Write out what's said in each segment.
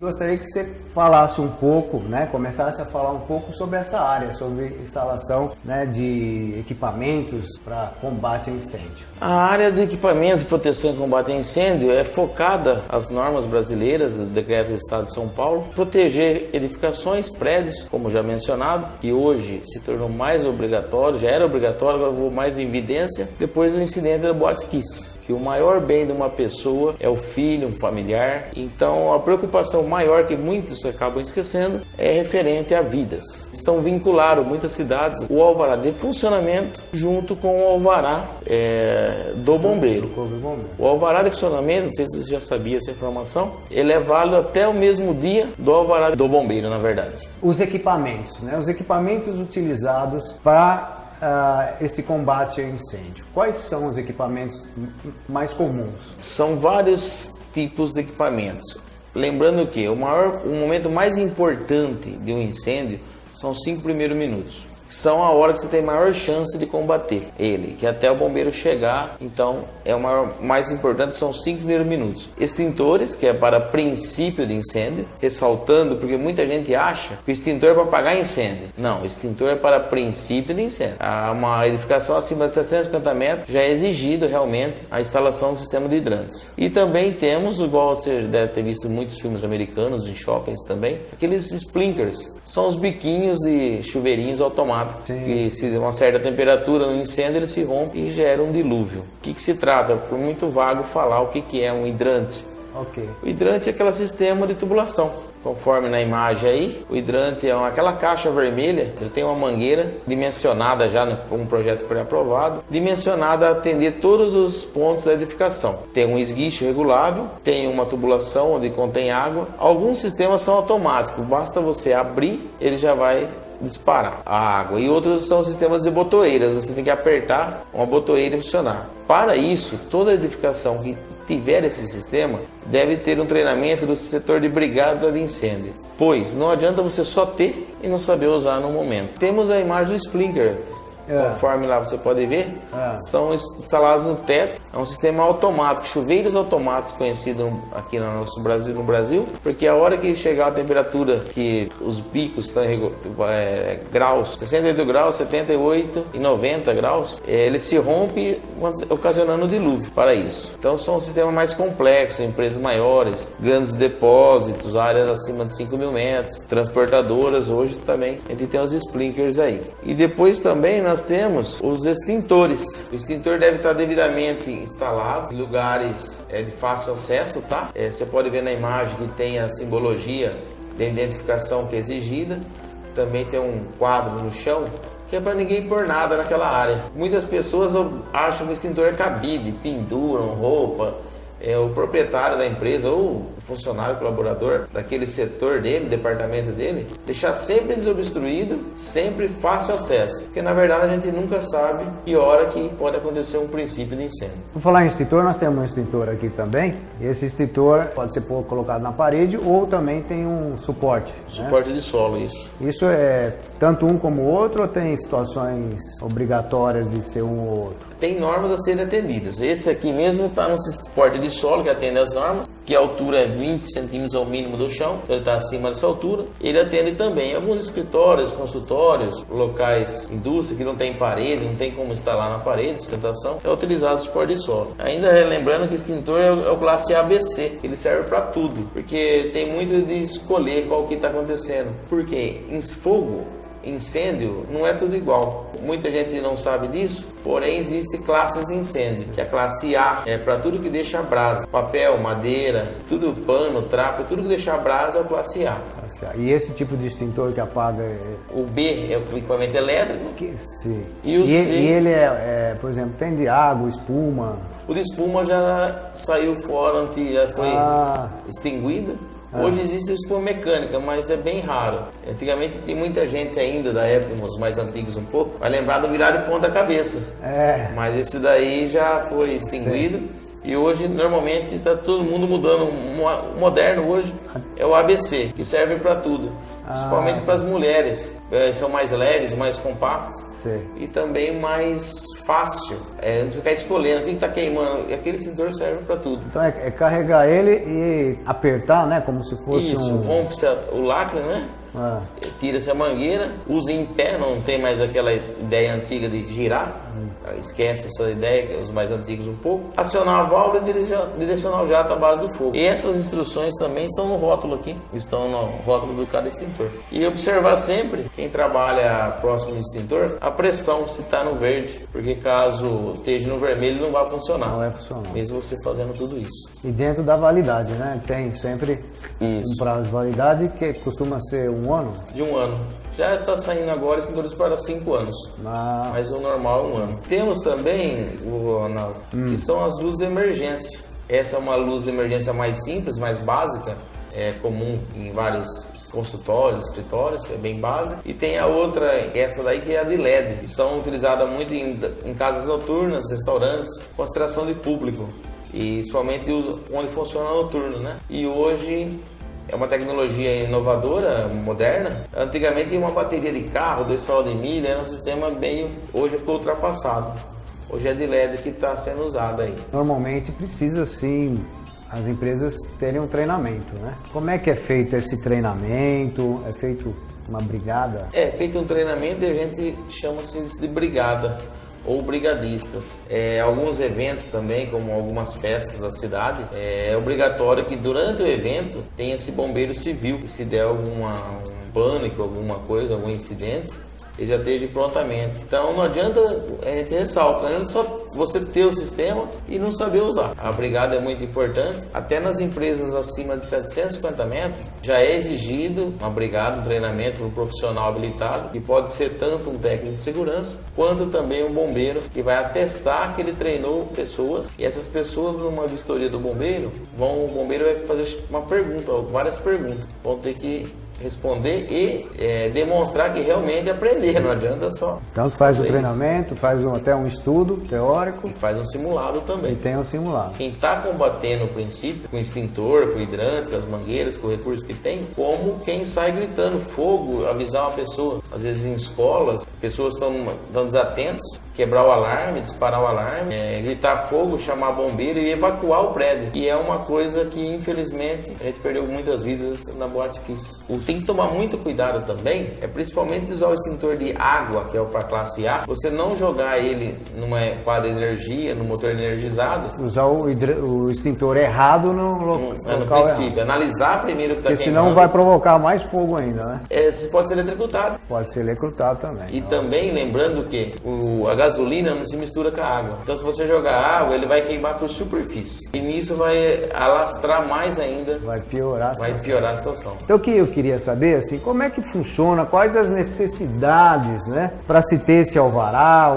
Gostaria que você falasse um pouco, né, começasse a falar um pouco sobre essa área, sobre instalação né, de equipamentos para combate a incêndio. A área de equipamentos de proteção e combate a incêndio é focada às normas brasileiras do Decreto do Estado de São Paulo, proteger edificações, prédios, como já mencionado, que hoje se tornou mais obrigatório, já era obrigatório, agora vou mais em evidência, depois do incidente da Boate Kiss que o maior bem de uma pessoa é o filho, um familiar. Então, a preocupação maior que muitos acabam esquecendo é referente a vidas. Estão vinculados muitas cidades o alvará de funcionamento junto com o alvará é, do bombeiro. O alvará de funcionamento, não sei se você já sabia essa informação, ele é válido até o mesmo dia do alvará do bombeiro, na verdade. Os equipamentos, né? Os equipamentos utilizados para uh, esse combate a incêndio? Quais são os equipamentos mais comuns? São vários tipos de equipamentos. Lembrando que o, maior, o momento mais importante de um incêndio são os cinco primeiros minutos são a hora que você tem maior chance de combater ele, que até o bombeiro chegar, então é o maior, mais importante, são os 5 primeiros minutos. Extintores, que é para princípio de incêndio, ressaltando, porque muita gente acha que o extintor é para apagar incêndio. Não, o extintor é para princípio de incêndio. Há uma edificação acima de 750 metros já é exigido realmente a instalação do sistema de hidrantes. E também temos, igual você deve ter visto muitos filmes americanos, em shoppings também, aqueles sprinkers, são os biquinhos de chuveirinhos automáticos automático, Sim. que se uma certa temperatura no incêndio ele se rompe e gera um dilúvio. O que, que se trata? Por muito vago falar o que, que é um hidrante. Okay. O hidrante é aquele sistema de tubulação. Conforme na imagem aí, o hidrante é uma, aquela caixa vermelha, ele tem uma mangueira dimensionada já no um projeto pré-aprovado, dimensionada a atender todos os pontos da edificação. Tem um esguicho regulável, tem uma tubulação onde contém água. Alguns sistemas são automáticos, basta você abrir, ele já vai disparar a água. E outros são sistemas de botoeiras, você tem que apertar uma botoeira e funcionar. Para isso, toda edificação que tiver esse sistema deve ter um treinamento do setor de brigada de incêndio, pois não adianta você só ter e não saber usar no momento. Temos a imagem do Sprinkler, é. Conforme lá você pode ver, é. são instalados no teto. É um sistema automático, chuveiros automáticos conhecido aqui no nosso Brasil, no Brasil, porque a hora que chegar a temperatura que os bicos estão é, graus, 68 graus, 78 e 90 graus, é, ele se rompe ocasionando dilúvio para isso. Então são um sistema mais complexo, empresas maiores, grandes depósitos, áreas acima de 5 mil metros, transportadoras, hoje também a gente tem os sprinklers aí. E depois também nós nós temos os extintores. O extintor deve estar devidamente instalado em lugares é, de fácil acesso, tá? É, você pode ver na imagem que tem a simbologia de identificação que é exigida. Também tem um quadro no chão que é para ninguém pôr nada naquela área. Muitas pessoas acham que o extintor é cabide, penduram roupa, é, o proprietário da empresa ou o funcionário colaborador daquele setor dele, departamento dele, deixar sempre desobstruído, sempre fácil acesso, porque na verdade a gente nunca sabe que hora que pode acontecer um princípio de incêndio. Por falar em extintor, nós temos um extintor aqui também. Esse extintor pode ser colocado na parede ou também tem um suporte. Né? Suporte né? de solo, isso. Isso é tanto um como o outro ou tem situações obrigatórias de ser um ou outro? Tem normas a serem atendidas. Esse aqui mesmo está no suporte de solo que atende as normas, que a altura é 20 centímetros ao mínimo do chão, então ele está acima dessa altura. Ele atende também alguns escritórios, consultórios, locais, indústria que não tem parede, não tem como instalar na parede, sustentação, é utilizado o suporte de solo. Ainda lembrando que extintor é é o classe ABC, ele serve para tudo, porque tem muito de escolher qual que está acontecendo. Porque em fogo incêndio não é tudo igual. Muita gente não sabe disso, porém existe classes de incêndio, que a classe A é para tudo que deixa brasa, papel, madeira, tudo pano, trapo, tudo que deixa brasa é a classe A. E esse tipo de extintor que apaga é... O B é o equipamento elétrico. Que, sim. E o e, C... E ele é, é, por exemplo, tem de água, espuma. O de espuma já saiu fora, já foi ah. extinguido. É. Hoje existe espuma mecânica, mas é bem raro. Antigamente tem muita gente ainda da época, os mais antigos um pouco, vai lembrar do virar de ponta cabeça. É. Mas esse daí já foi extinguido. Sim. E hoje, normalmente, está todo mundo mudando. O moderno hoje é o ABC, que serve para tudo. Ah. Principalmente para as mulheres. É, são mais leves, mais compactos Sim. e também mais fácil. É, não ficar escolhendo o que está queimando. E aquele extintor serve para tudo. Então é, é, carregar ele e apertar, né? Como se fosse Isso, um... rompe o lacre, né? Ah. Tira-se a mangueira, usa em pé, não tem mais aquela ideia antiga de girar. Hum. Esquece essa ideia, os mais antigos um pouco. Acionar a válvula e direcionar o jato à base do fogo. E essas instruções também estão no rótulo aqui, estão no rótulo do cada extintor. E observar sempre, quem trabalha próximo do extintor, a pressão se está no verde, porque caso esteja no vermelho não vai funcionar. Não vai funcionar. Mesmo você fazendo tudo isso. E dentro da validade, né? Tem sempre isso. um prazo de validade que costuma ser um ano? De um ano. Já está saindo agora extintores para cinco anos. Ah. Mas o normal é um ano. Temos também, Ronaldo, hum. que são as luzes de emergência. Essa é uma luz de emergência mais simples, mais básica, é comum em vários consultórios, escritórios, é bem básica. E tem a outra, essa daí que é a de LED, que são utilizadas muito em, em casas noturnas, restaurantes, concentração de público. E somente onde funciona noturno, né? E hoje é uma tecnologia inovadora, moderna. Antigamente uma bateria de carro, dois farol de milha, era um sistema meio. Hoje ficou ultrapassado. Hoje é de LED que está sendo usado aí. Normalmente precisa sim as empresas terem um treinamento, né? Como é que é feito esse treinamento? É feito uma brigada? É feito um treinamento e a gente chama-se de brigada ou brigadistas. É, alguns eventos também, como algumas festas da cidade, é obrigatório que durante o evento tenha esse bombeiro civil, que se der alguma, um pânico, alguma coisa, algum incidente, ele já esteja prontamente. Então não adianta, a gente ressalta, não adianta só você ter o sistema e não saber usar. A brigada é muito importante. Até nas empresas acima de 750 metros, já é exigido uma brigada, um treinamento para um profissional habilitado, que pode ser tanto um técnico de segurança, quanto também um bombeiro, que vai atestar que ele treinou pessoas. E essas pessoas, numa vistoria do bombeiro, vão, o bombeiro vai fazer uma pergunta, várias perguntas. Vão ter que responder e é, demonstrar que realmente aprender, não adianta só. Então faz o treinamento, faz um, até um estudo teórico. E faz um simulado também. E tem um simulado. Quem está combatendo o princípio, com extintor, com hidrante, com as mangueiras, com o recurso que tem, como quem sai gritando fogo, avisar uma pessoa. Às vezes em escolas, pessoas estão desatentos, quebrar o alarme, disparar o alarme, é, gritar fogo, chamar bombeiro e evacuar o prédio. E é uma coisa que, infelizmente, a gente perdeu muitas vidas na Boate Kiss. O tem que tomar muito cuidado também, é principalmente usar o extintor de água, que é o para classe A, você não jogar ele numa quadra de energia, no motor energizado. Usar o, o extintor errado no, lo no, é, no princípio. Errado. Analisar primeiro o que está senão vai provocar mais fogo ainda, né? É, você pode ser eletrocutado. Pode ser eletrocutado também. E também lembrando que o, a gasolina não se mistura com a água. Então, se você jogar água, ele vai queimar por superfície. E nisso vai alastrar mais ainda. Vai piorar. Vai piorar a situação. Então, o que eu queria saber, assim, como é que funciona, quais as necessidades, né, para se ter esse alvará,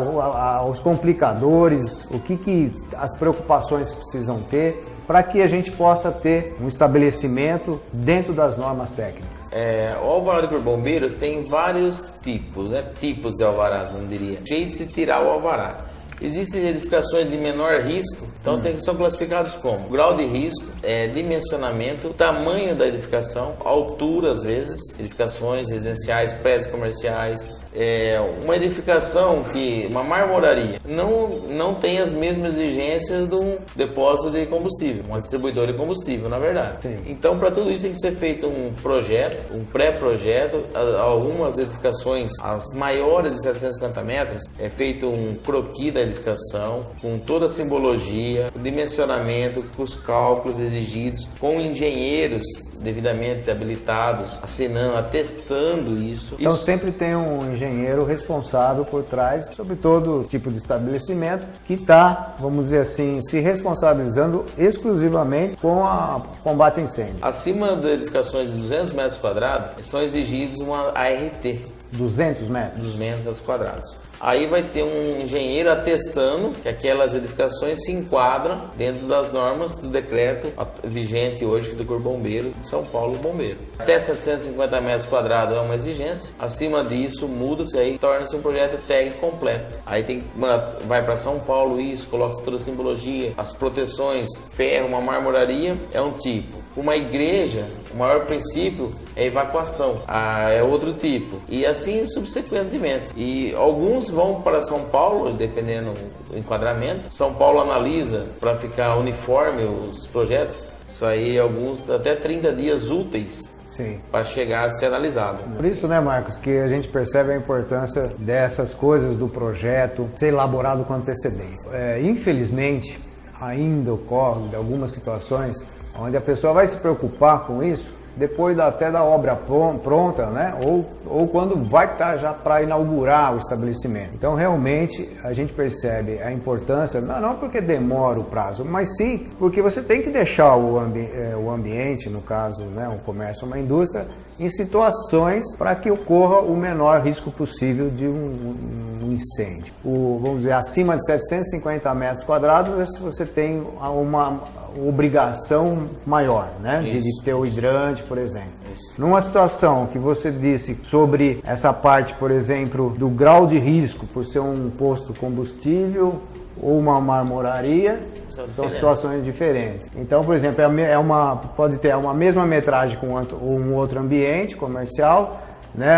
os complicadores, o que, que as preocupações precisam ter para que a gente possa ter um estabelecimento dentro das normas técnicas. É, o alvará de bombeiros tem vários tipos, né? Tipos de alvarás, não diria. Jeito de se tirar o alvará. Existem edificações de menor risco, então hum. tem, são classificados como grau de risco, é, dimensionamento, tamanho da edificação, altura às vezes, edificações residenciais, prédios comerciais, é, uma edificação que uma marmoraria não, não tem as mesmas exigências de um depósito de combustível, uma distribuidora de combustível, na verdade. Sim. Então, para tudo isso tem que ser feito um projeto, um pré-projeto. Algumas edificações, as maiores de 750 metros, é feito um croquis da edificação, com toda a simbologia, o dimensionamento, com os cálculos exigidos, com engenheiros devidamente habilitados, assinando, atestando isso. Então isso... sempre tem um engenheiro responsável por trás sobre todo tipo de estabelecimento que está, vamos dizer assim, se responsabilizando exclusivamente com a combate a incêndio. Acima de edificações de 200 metros quadrados, são exigidos uma ART. 200 metros? 200 metros quadrados. Aí vai ter um engenheiro atestando que aquelas edificações se enquadram dentro das normas do decreto vigente hoje do Corpo Bombeiro de São Paulo Bombeiro. Até 750 metros quadrados é uma exigência. Acima disso, muda-se aí, torna-se um projeto técnico completo. Aí tem, vai para São Paulo isso, coloca toda a simbologia, as proteções, ferro, uma marmoraria, é um tipo. Uma igreja, o maior princípio é evacuação, ah, é outro tipo. E assim subsequentemente. E alguns vão para São Paulo, dependendo do enquadramento. São Paulo analisa para ficar uniforme os projetos. Isso aí, alguns até 30 dias úteis para chegar a ser analisado. Por isso, né, Marcos, que a gente percebe a importância dessas coisas do projeto ser elaborado com antecedência. É, infelizmente, ainda ocorre algumas situações onde a pessoa vai se preocupar com isso depois da, até da obra pronta, né? ou, ou quando vai estar já para inaugurar o estabelecimento. Então, realmente, a gente percebe a importância, não, não porque demora o prazo, mas sim porque você tem que deixar o, ambi é, o ambiente, no caso, né, um comércio, uma indústria, em situações para que ocorra o menor risco possível de um, um incêndio. O, vamos dizer, acima de 750 metros quadrados, você tem uma obrigação maior, né? De, de, ter o hidrante, por exemplo. Isso. Numa situação que você disse sobre essa parte, por exemplo, do grau de risco por ser um posto combustível ou uma marmoraria, são situações diferentes. Então, por exemplo, é, é uma, pode ter uma mesma metragem com um outro ambiente comercial, né?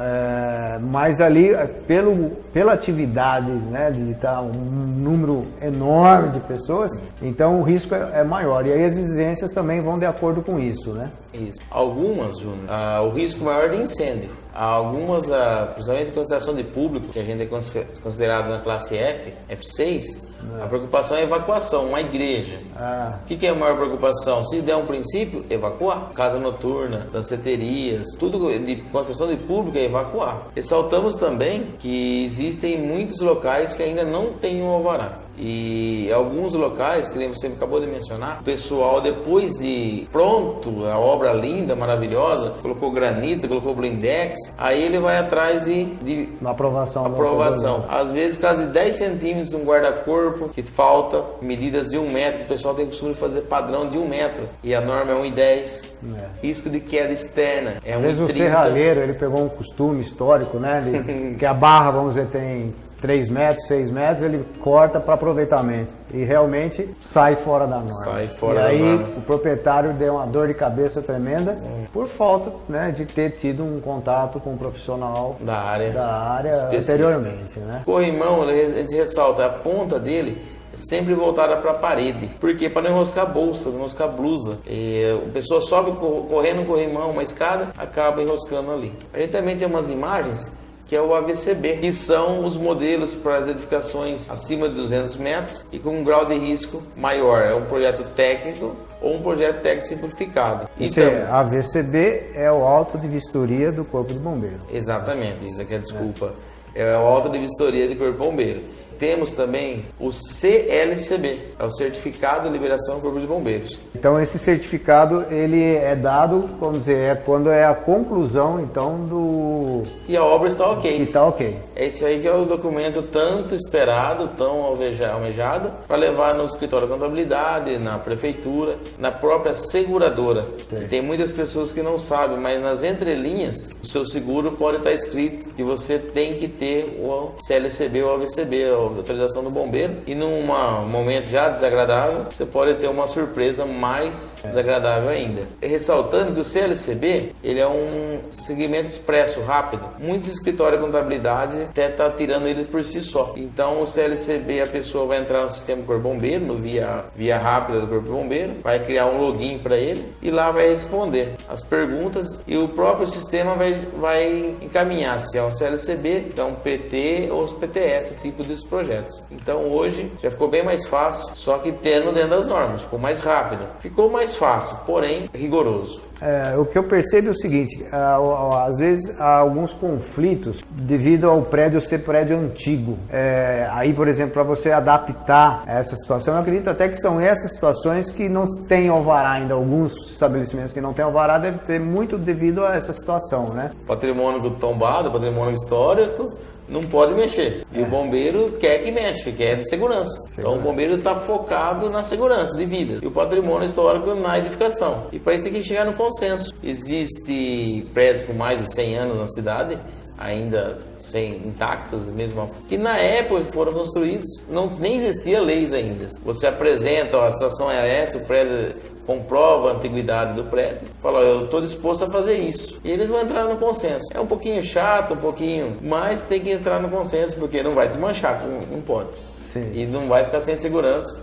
É, mas ali, pelo, pela atividade né, de estar um número enorme de pessoas, então o risco é, é, maior. E aí as exigências também vão de acordo com isso, né? Isso. Algumas, Júnior, ah, o risco maior é de incêndio. Algumas, ah, principalmente em consideração de público, que a gente é considerado na classe F, F6, a preocupação é a evacuação, uma igreja. Ah. O que, que, é a maior preocupação? Se der um princípio, evacuar. Casa noturna, danceterias, tudo de concessão de público é evacuar. Ressaltamos também que existem muitos locais que ainda não têm um alvará. E alguns locais, que você acabou de mencionar, o pessoal depois de pronto, a obra linda, maravilhosa, colocou granito, colocou blindex, aí ele vai atrás de, de Uma aprovação. aprovação. Às vezes, caso de 10 centímetros de um guarda-corpo que falta, medidas de um metro, o pessoal tem costume fazer padrão de um metro e a norma é 1,10. É. Risco de queda externa é 1,30. Às vezes o serralheiro, ele pegou um costume histórico, né? De, que a barra, vamos dizer, tem 3 metros, 6 metros, ele corta para aproveitamento e realmente sai fora da norma. Sai fora e aí norma. o proprietário deu uma dor de cabeça tremenda é. por falta né, de ter tido um contato com um profissional da área, da área anteriormente. Né? Corrimão, a gente ressalta, a ponta dele é sempre voltada para a parede. Porque para não enroscar bolsa, não enroscar blusa. E a pessoa sobe correndo um corrimão, uma escada, acaba enroscando ali. A gente também tem umas imagens que é o AVCB, que são os modelos para as edificações acima de 200 metros e com um grau de risco maior. É um projeto técnico ou um projeto técnico simplificado. Isso então, é, AVCB é o auto de vistoria do Corpo de Bombeiro. Exatamente, isso aqui é desculpa. É, é o auto de vistoria do Corpo de Bombeiro temos também o CLCB, é o Certificado de Liberação do Corpo de Bombeiros. Então esse certificado ele é dado, vamos dizer, é quando é a conclusão então do que a obra está ok. Que está ok. É esse aí que é o documento tanto esperado, tão almejado, para levar no escritório de contabilidade, na prefeitura, na própria seguradora. Tem muitas pessoas que não sabem, mas nas entrelinhas, o seu seguro pode estar escrito que você tem que ter o CLCB ou AVCB, autorização do bombeiro e num momento já desagradável, você pode ter uma surpresa mais desagradável ainda. Ressaltando que o CLCB, ele é um segmento expresso, rápido. Muitos escritórios de contabilidade até tá tirando ele por si só. Então o CLCB, a pessoa vai entrar no sistema Corpo Bombeiro, no via, via rápida do Corpo Bombeiro, vai criar um login para ele e lá vai responder as perguntas e o próprio sistema vai, vai encaminhar se é um CLCB, então PT ou PTS, tipo de projetos. Então hoje já ficou bem mais fácil, só que tendo dentro das normas, ficou mais rápido. Ficou mais fácil, porém rigoroso. É, o que eu percebo é o seguinte: às vezes há alguns conflitos devido ao prédio ser prédio antigo. É, aí, por exemplo, para você adaptar essa situação, eu acredito até que são essas situações que não têm alvará ainda. Alguns estabelecimentos que não têm alvará deve ter muito devido a essa situação, né? Patrimônio tombado, patrimônio histórico, não pode mexer. E o bombeiro quer que mexa, quer de segurança. segurança. Então o bombeiro está focado na segurança de vidas. E o patrimônio histórico na edificação. E para isso tem que chegar no consenso. Existe prédios com mais de 100 anos na cidade ainda sem intactas, mesmo que na época que foram construídos, não, nem existia leis ainda. Você apresenta, ó, a situação é essa, o prédio comprova a antiguidade do prédio, fala, eu estou disposto a fazer isso. E eles vão entrar no consenso. É um pouquinho chato, um pouquinho, mas tem que entrar no consenso, porque não vai desmanchar, não pode. Sim. E não vai ficar sem segurança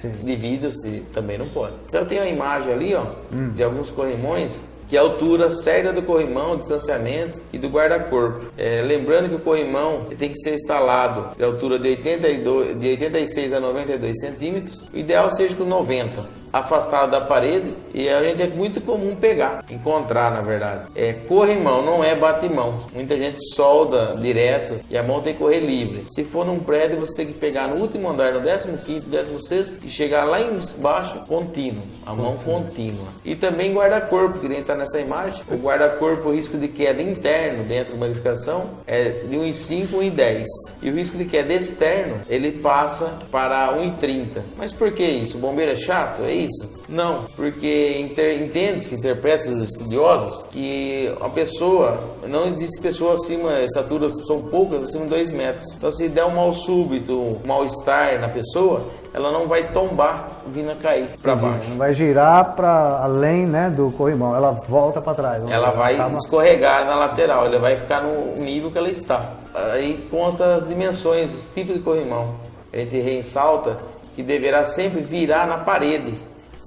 Sim. de vida, se também não pode. Então tem a imagem ali, ó, hum. de alguns corrimões que é a altura certa do corrimão, distanciamento e do guarda-corpo. É, lembrando que o corrimão tem que ser instalado de altura de, 82, de 86 a 92 centímetros, o ideal seja com 90 afastado da parede e a gente é muito comum pegar, encontrar na verdade. É corrimão, não é batimão. Muita gente solda direto e a mão tem que correr livre. Se for num prédio, você tem que pegar no último andar, no 15 16 e chegar lá embaixo contínuo, a mão contínua. E também guarda-corpo, que nem está nessa imagem. O guarda-corpo, o risco de queda interno dentro de uma edificação é de 1,5 e 1,10. E o risco de queda externo, ele passa para 1,30. Mas por que isso? O bombeiro é chato? É isso? Não, porque entende-se, interpreta os estudiosos, que a pessoa, não existe pessoa acima, estaturas são poucas, acima de 2 metros. Então se der um mal súbito, um mal-estar na pessoa, ela não vai tombar vindo a cair para baixo. Não vai girar para além né, do corrimão, ela volta para trás. Ela vai acaba... escorregar na lateral, ela vai ficar no nível que ela está. Aí consta as dimensões, os tipos de corrimão. A gente ressalta que deverá sempre virar na parede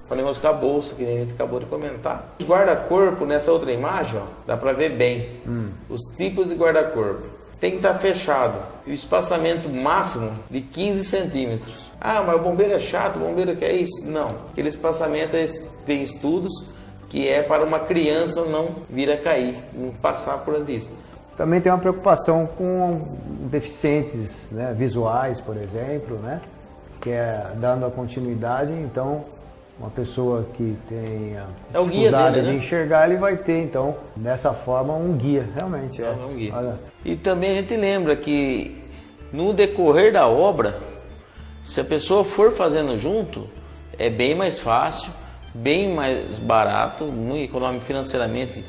para não enroscar a bolsa, que a gente acabou de comentar. Os guarda-corpo, nessa outra imagem, ó, dá para ver bem hum. os tipos de guarda-corpo. Tem que estar fechado e o espaçamento máximo de 15 centímetros. Ah, mas o bombeiro é chato, o bombeiro quer isso? Não, aquele espaçamento é, tem estudos que é para uma criança não vir a cair, não passar por isso. Também tem uma preocupação com deficientes né, visuais, por exemplo, né? que é dando a continuidade, então uma pessoa que tenha é o guia dele, de né? enxergar, ele vai ter, então, dessa forma, um guia, realmente. É, um guia. E também a gente lembra que no decorrer da obra, se a pessoa for fazendo junto, é bem mais fácil, bem mais barato, muito econômico financeiramente,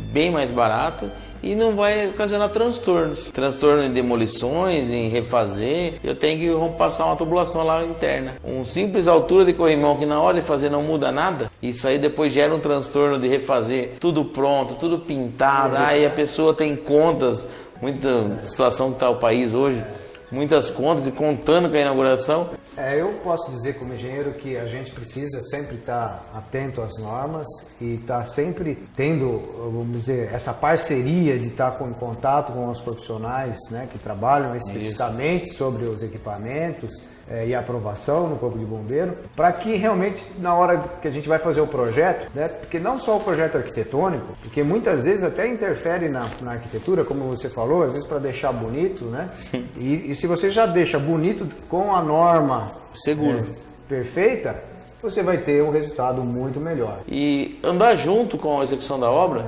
bem mais barato e não vai ocasionar transtornos. Transtorno em demolições, em refazer. Eu tenho que passar uma tubulação lá interna. Um simples altura de corrimão que na hora de fazer não muda nada, isso aí depois gera um transtorno de refazer tudo pronto, tudo pintado. Aí a pessoa tem contas, muita situação que está o país hoje muitas contas e contando com a inauguração. É, eu posso dizer como engenheiro que a gente precisa sempre estar atento às normas e estar sempre tendo, vamos dizer, essa parceria de estar com contato com os profissionais né, que trabalham especificamente Isso. sobre os equipamentos é, e aprovação no Corpo de Bombeiro, para que realmente na hora que a gente vai fazer o projeto, né, porque não só o projeto arquitetônico, porque muitas vezes até interfere na, na arquitetura, como você falou, às vezes para deixar bonito, né? E, e, se você já deixa bonito com a norma seguro é, perfeita, você vai ter um resultado muito melhor. E andar junto com a execução da obra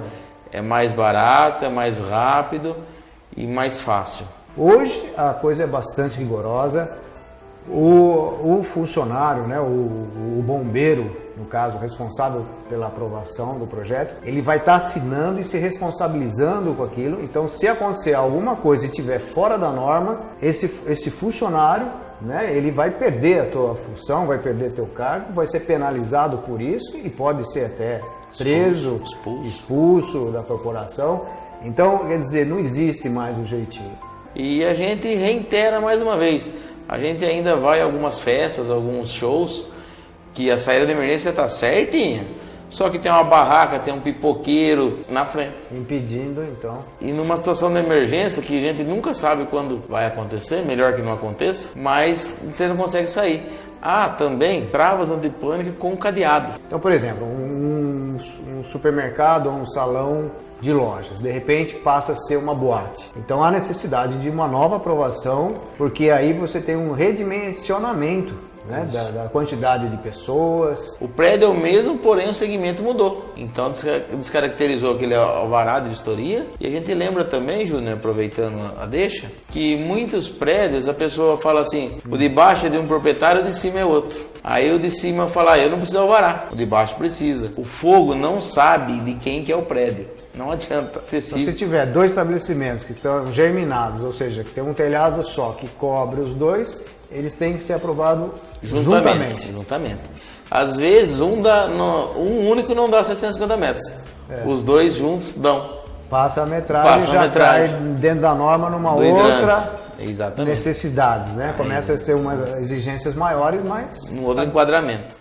é mais barato, é mais rápido e mais fácil. Hoje a coisa é bastante rigorosa. O, o funcionário, né, o, o, bombeiro, no caso, responsável pela aprovação do projeto, ele vai estar tá assinando e se responsabilizando com aquilo. Então, se acontecer alguma coisa e estiver fora da norma, esse, esse funcionário né, ele vai perder a tua função, vai perder teu cargo, vai ser penalizado por isso e pode ser até preso, expulso, expulso da corporação. Então, quer dizer, não existe mais um jeitinho. E a gente reitera mais uma vez, a gente ainda vai a algumas festas, alguns shows, que a saída de emergência está certinha. Só que tem uma barraca, tem um pipoqueiro na frente. Impedindo, então. E numa situação de emergência, que a gente nunca sabe quando vai acontecer, melhor que não aconteça, mas você não consegue sair. Ah, também travas antipânico com cadeado. Então, por exemplo, um, um supermercado ou um salão de lojas. De repente passa a ser uma boate. Então há necessidade de uma nova aprovação, porque aí você tem um redimensionamento né? Da, da, quantidade de pessoas. O prédio é o mesmo, porém o segmento mudou. Então descaracterizou aquele alvará de vistoria. E a gente lembra também, Júnior, aproveitando a deixa, que muitos prédios a pessoa fala assim: o de baixo é de um proprietário, o de cima é outro. Aí o de cima fala: ah, eu não preciso alvará, o de baixo precisa. O fogo não sabe de quem que é o prédio. Não adianta. Ter então, se tiver dois estabelecimentos que estão germinados, ou seja, que tem um telhado só que cobre os dois, eles têm que ser aprovados juntamente. Juntamente. juntamente. Às vezes, um, dá, um único não dá 650 metros. É. Os dois juntos dão. Passa a metragem Passa já a metragem. cai dentro da norma numa Do outra Exatamente. necessidade, né? Começa a ser umas exigências maiores, mas... Um outro enquadramento.